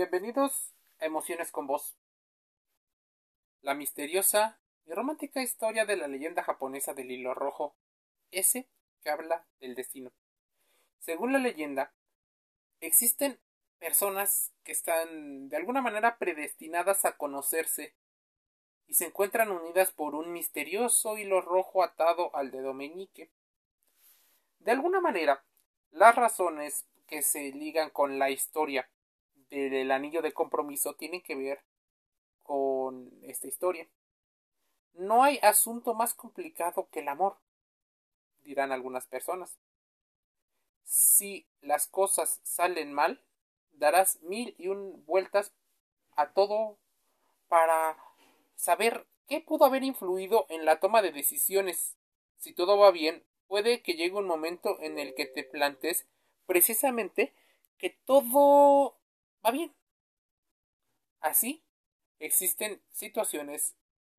Bienvenidos a Emociones con Vos. La misteriosa y romántica historia de la leyenda japonesa del hilo rojo, ese que habla del destino. Según la leyenda, existen personas que están de alguna manera predestinadas a conocerse y se encuentran unidas por un misterioso hilo rojo atado al dedo meñique. De alguna manera, las razones que se ligan con la historia del anillo de compromiso tienen que ver con esta historia. No hay asunto más complicado que el amor, dirán algunas personas. Si las cosas salen mal, darás mil y un vueltas a todo para saber qué pudo haber influido en la toma de decisiones. Si todo va bien, puede que llegue un momento en el que te plantes precisamente que todo va bien. Así, existen situaciones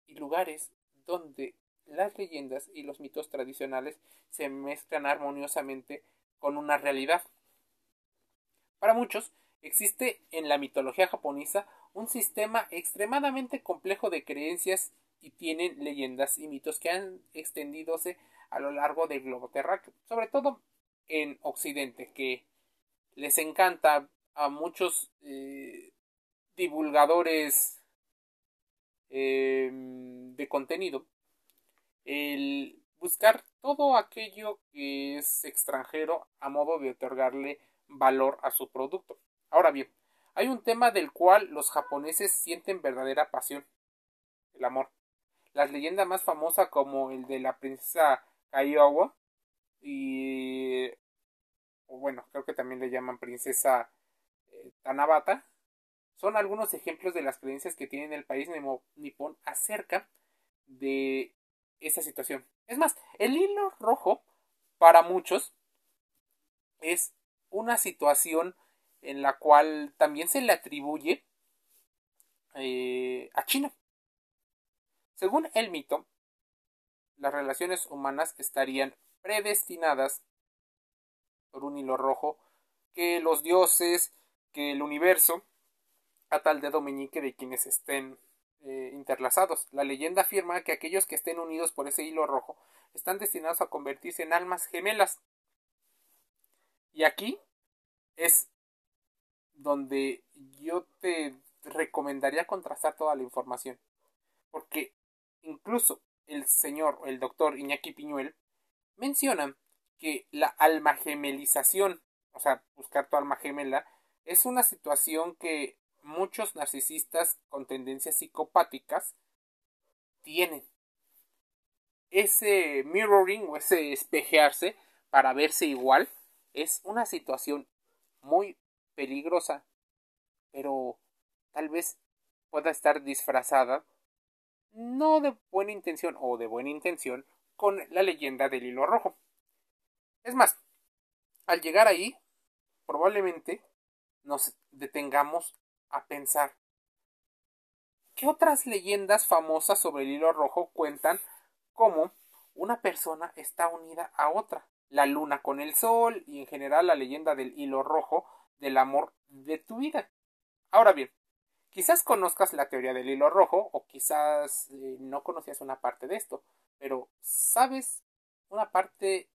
y lugares donde las leyendas y los mitos tradicionales se mezclan armoniosamente con una realidad. Para muchos, existe en la mitología japonesa un sistema extremadamente complejo de creencias y tienen leyendas y mitos que han extendidose a lo largo del globo terráqueo, sobre todo en Occidente, que les encanta a muchos eh, divulgadores em, de contenido el buscar todo aquello que es extranjero a modo de otorgarle valor a su producto. Ahora bien, hay un tema del cual los japoneses sienten verdadera pasión, el amor. Las leyendas más famosas como el de la princesa Kaiōwa y o bueno, creo que también le llaman princesa Tanabata son algunos ejemplos de las creencias que tiene el país nipón acerca de esa situación. Es más, el hilo rojo para muchos es una situación en la cual también se le atribuye eh, a China. Según el mito, las relaciones humanas estarían predestinadas por un hilo rojo que los dioses que el universo a tal dedo meñique de quienes estén eh, interlazados. La leyenda afirma que aquellos que estén unidos por ese hilo rojo están destinados a convertirse en almas gemelas. Y aquí es donde yo te recomendaría contrastar toda la información. Porque incluso el señor, el doctor Iñaki Piñuel, menciona que la alma gemelización, o sea, buscar tu alma gemela, es una situación que muchos narcisistas con tendencias psicopáticas tienen. Ese mirroring o ese espejearse para verse igual es una situación muy peligrosa, pero tal vez pueda estar disfrazada no de buena intención o de buena intención con la leyenda del hilo rojo. Es más, al llegar ahí, probablemente nos detengamos a pensar ¿qué otras leyendas famosas sobre el hilo rojo cuentan cómo una persona está unida a otra? La luna con el sol y en general la leyenda del hilo rojo del amor de tu vida. Ahora bien, quizás conozcas la teoría del hilo rojo o quizás eh, no conocías una parte de esto, pero ¿sabes una parte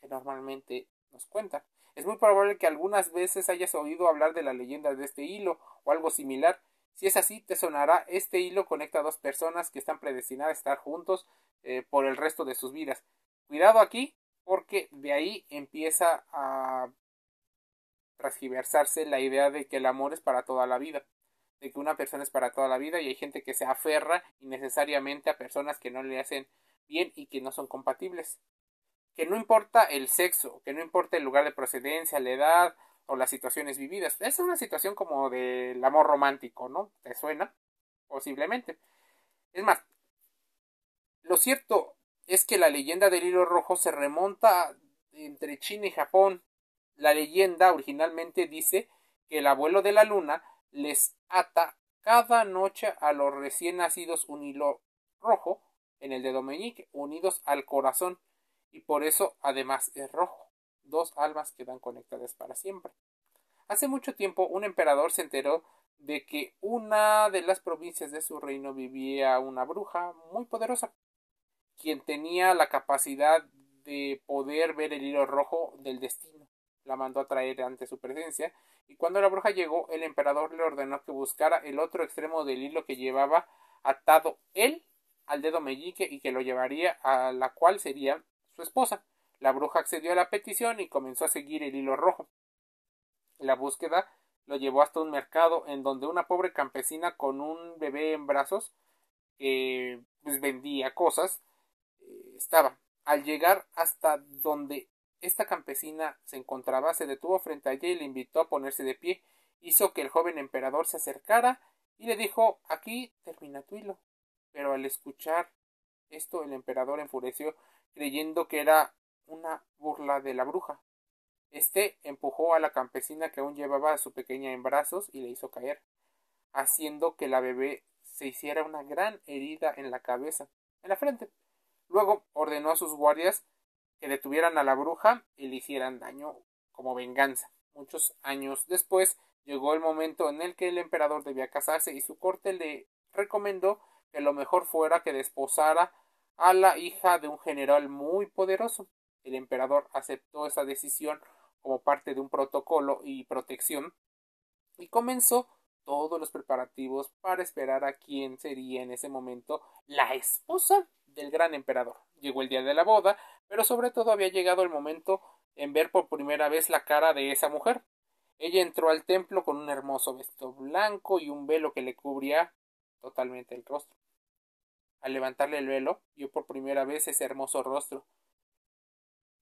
que normalmente nos cuentan? Es muy probable que algunas veces hayas oído hablar de la leyenda de este hilo o algo similar. Si es así, te sonará este hilo conecta a dos personas que están predestinadas a estar juntos eh, por el resto de sus vidas. Cuidado aquí, porque de ahí empieza a transgiversarse la idea de que el amor es para toda la vida, de que una persona es para toda la vida y hay gente que se aferra innecesariamente a personas que no le hacen bien y que no son compatibles que no importa el sexo, que no importa el lugar de procedencia, la edad o las situaciones vividas. Es una situación como del amor romántico, ¿no? ¿Te suena? Posiblemente. Es más, lo cierto es que la leyenda del hilo rojo se remonta entre China y Japón. La leyenda originalmente dice que el abuelo de la luna les ata cada noche a los recién nacidos un hilo rojo en el dedo meñique, unidos al corazón y por eso además es rojo. Dos almas quedan conectadas para siempre. Hace mucho tiempo un emperador se enteró de que una de las provincias de su reino vivía una bruja muy poderosa, quien tenía la capacidad de poder ver el hilo rojo del destino. La mandó a traer ante su presencia, y cuando la bruja llegó, el emperador le ordenó que buscara el otro extremo del hilo que llevaba atado él al dedo meñique y que lo llevaría a la cual sería su esposa. La bruja accedió a la petición y comenzó a seguir el hilo rojo. La búsqueda lo llevó hasta un mercado en donde una pobre campesina con un bebé en brazos que pues, vendía cosas eh, estaba. Al llegar hasta donde esta campesina se encontraba, se detuvo frente a ella y le invitó a ponerse de pie. Hizo que el joven emperador se acercara y le dijo aquí termina tu hilo. Pero al escuchar esto el emperador enfureció creyendo que era una burla de la bruja. Este empujó a la campesina que aún llevaba a su pequeña en brazos y le hizo caer, haciendo que la bebé se hiciera una gran herida en la cabeza, en la frente. Luego ordenó a sus guardias que detuvieran a la bruja y le hicieran daño como venganza. Muchos años después llegó el momento en el que el emperador debía casarse y su corte le recomendó que lo mejor fuera que desposara a la hija de un general muy poderoso. El emperador aceptó esa decisión como parte de un protocolo y protección y comenzó todos los preparativos para esperar a quien sería en ese momento la esposa del gran emperador. Llegó el día de la boda, pero sobre todo había llegado el momento en ver por primera vez la cara de esa mujer. Ella entró al templo con un hermoso vestido blanco y un velo que le cubría totalmente el rostro. Al levantarle el velo, vio por primera vez ese hermoso rostro.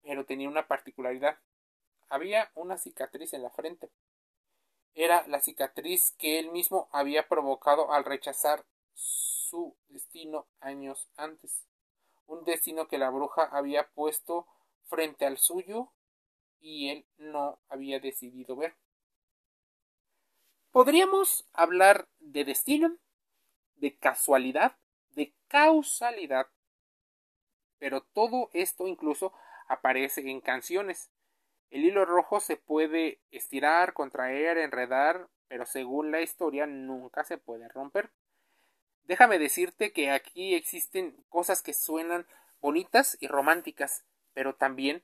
Pero tenía una particularidad. Había una cicatriz en la frente. Era la cicatriz que él mismo había provocado al rechazar su destino años antes. Un destino que la bruja había puesto frente al suyo y él no había decidido ver. Podríamos hablar de destino, de casualidad causalidad. Pero todo esto incluso aparece en canciones. El hilo rojo se puede estirar, contraer, enredar, pero según la historia nunca se puede romper. Déjame decirte que aquí existen cosas que suenan bonitas y románticas, pero también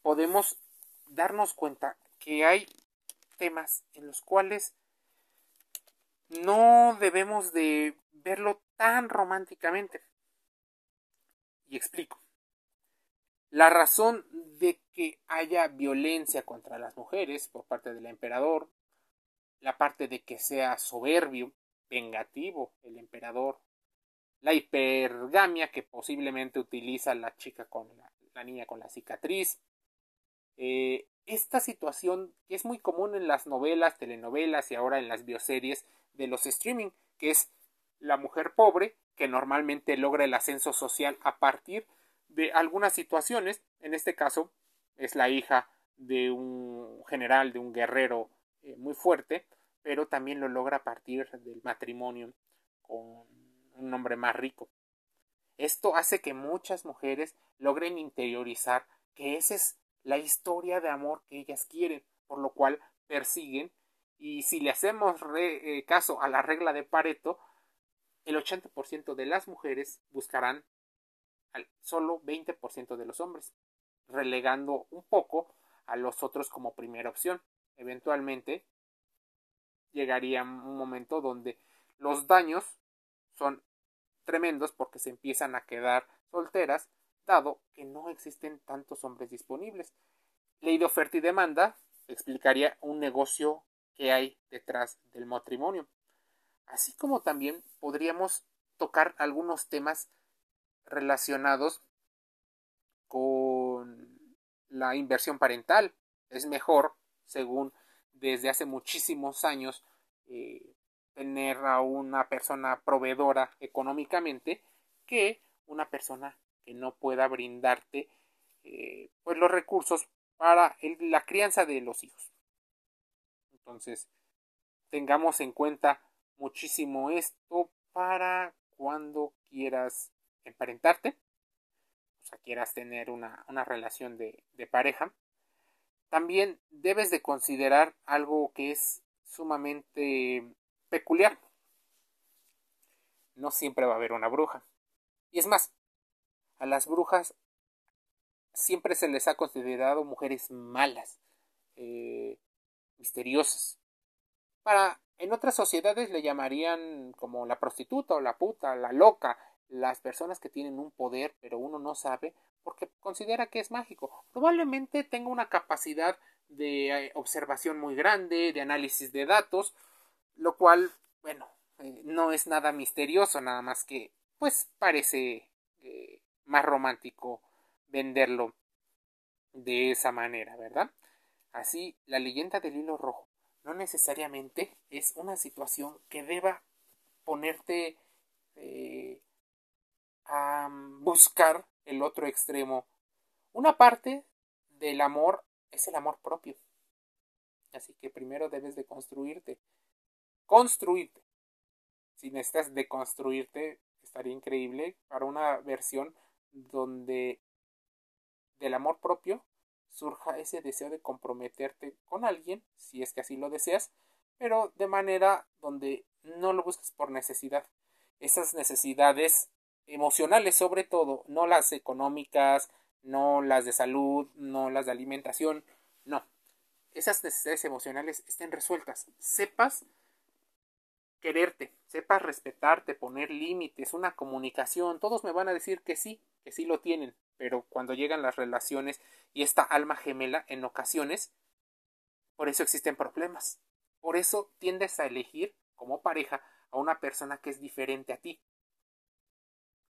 podemos darnos cuenta que hay temas en los cuales no debemos de verlo tan románticamente. Y explico. La razón de que haya violencia contra las mujeres por parte del emperador, la parte de que sea soberbio, vengativo el emperador, la hipergamia que posiblemente utiliza la chica con la, niña con la cicatriz, eh, esta situación que es muy común en las novelas, telenovelas y ahora en las bioseries de los streaming, que es la mujer pobre, que normalmente logra el ascenso social a partir de algunas situaciones, en este caso es la hija de un general, de un guerrero eh, muy fuerte, pero también lo logra a partir del matrimonio con un hombre más rico. Esto hace que muchas mujeres logren interiorizar que esa es la historia de amor que ellas quieren, por lo cual persiguen y si le hacemos eh, caso a la regla de Pareto, el 80% de las mujeres buscarán al solo 20% de los hombres, relegando un poco a los otros como primera opción. Eventualmente llegaría un momento donde los daños son tremendos porque se empiezan a quedar solteras, dado que no existen tantos hombres disponibles. Ley de oferta y demanda explicaría un negocio que hay detrás del matrimonio así como también podríamos tocar algunos temas relacionados con la inversión parental. Es mejor, según desde hace muchísimos años, eh, tener a una persona proveedora económicamente que una persona que no pueda brindarte eh, pues los recursos para la crianza de los hijos. Entonces, tengamos en cuenta muchísimo esto para cuando quieras emparentarte, o sea, quieras tener una, relación de, de pareja, también debes de considerar algo que es sumamente peculiar. No siempre va a haber una bruja. Y es más, a las brujas siempre se les ha considerado mujeres malas, eh, misteriosas. Para en otras sociedades le llamarían como la prostituta o la puta, la loca, las personas que tienen un poder pero uno no sabe porque considera que es mágico. Probablemente tenga una capacidad de eh, observación muy grande, de análisis de datos, lo cual, bueno, eh, no es nada misterioso, nada más que, pues parece eh, más romántico venderlo de esa manera, ¿verdad? Así, la leyenda del hilo rojo no necesariamente es una situación que deba ponerte a buscar el otro extremo. Una parte del amor es el amor propio. Así que primero debes de construirte. Construirte. Si necesitas deconstruirte, estaría increíble para una versión donde del amor propio surja ese deseo de comprometerte con alguien, si es que así lo deseas, pero de manera donde no lo busques por necesidad. Esas necesidades emocionales sobre todo, no las económicas, no las de salud, no las de alimentación, no. Esas necesidades emocionales estén resueltas. Sepas quererte, sepas respetarte, poner límites, una comunicación. Todos me van a decir que sí, que sí lo tienen, pero cuando llegan las relaciones y esta alma gemela en ocasiones, por eso existen problemas. Por eso tiendes a elegir como pareja a una persona que es diferente a ti,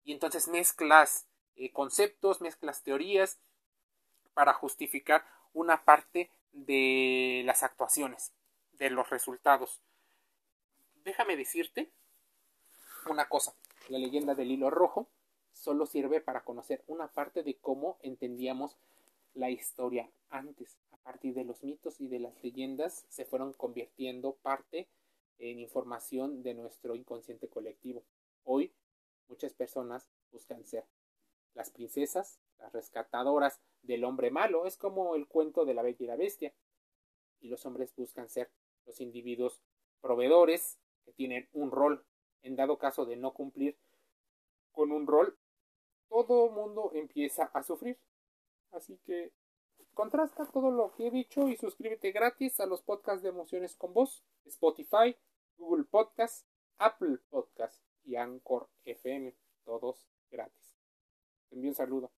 y entonces mezclas eh, conceptos, mezclas teorías para justificar una parte de las actuaciones, de los resultados. Déjame decirte una cosa, la leyenda del hilo rojo solo sirve para conocer una parte de cómo entendíamos la historia antes. A partir de los mitos y de las leyendas se fueron convirtiendo parte en información de nuestro inconsciente colectivo. Hoy Muchas personas buscan ser las princesas, las rescatadoras del hombre malo. Es como el cuento de la bella y la bestia. Y los hombres buscan ser los individuos proveedores que tienen un rol. En dado caso de no cumplir con un rol, todo mundo empieza a sufrir. Así que contrasta todo lo que he dicho y suscríbete gratis a los podcasts de emociones con voz, Spotify, Google Podcast, Apple Podcast y Anchor FM, todos gratis. Te envío un saludo.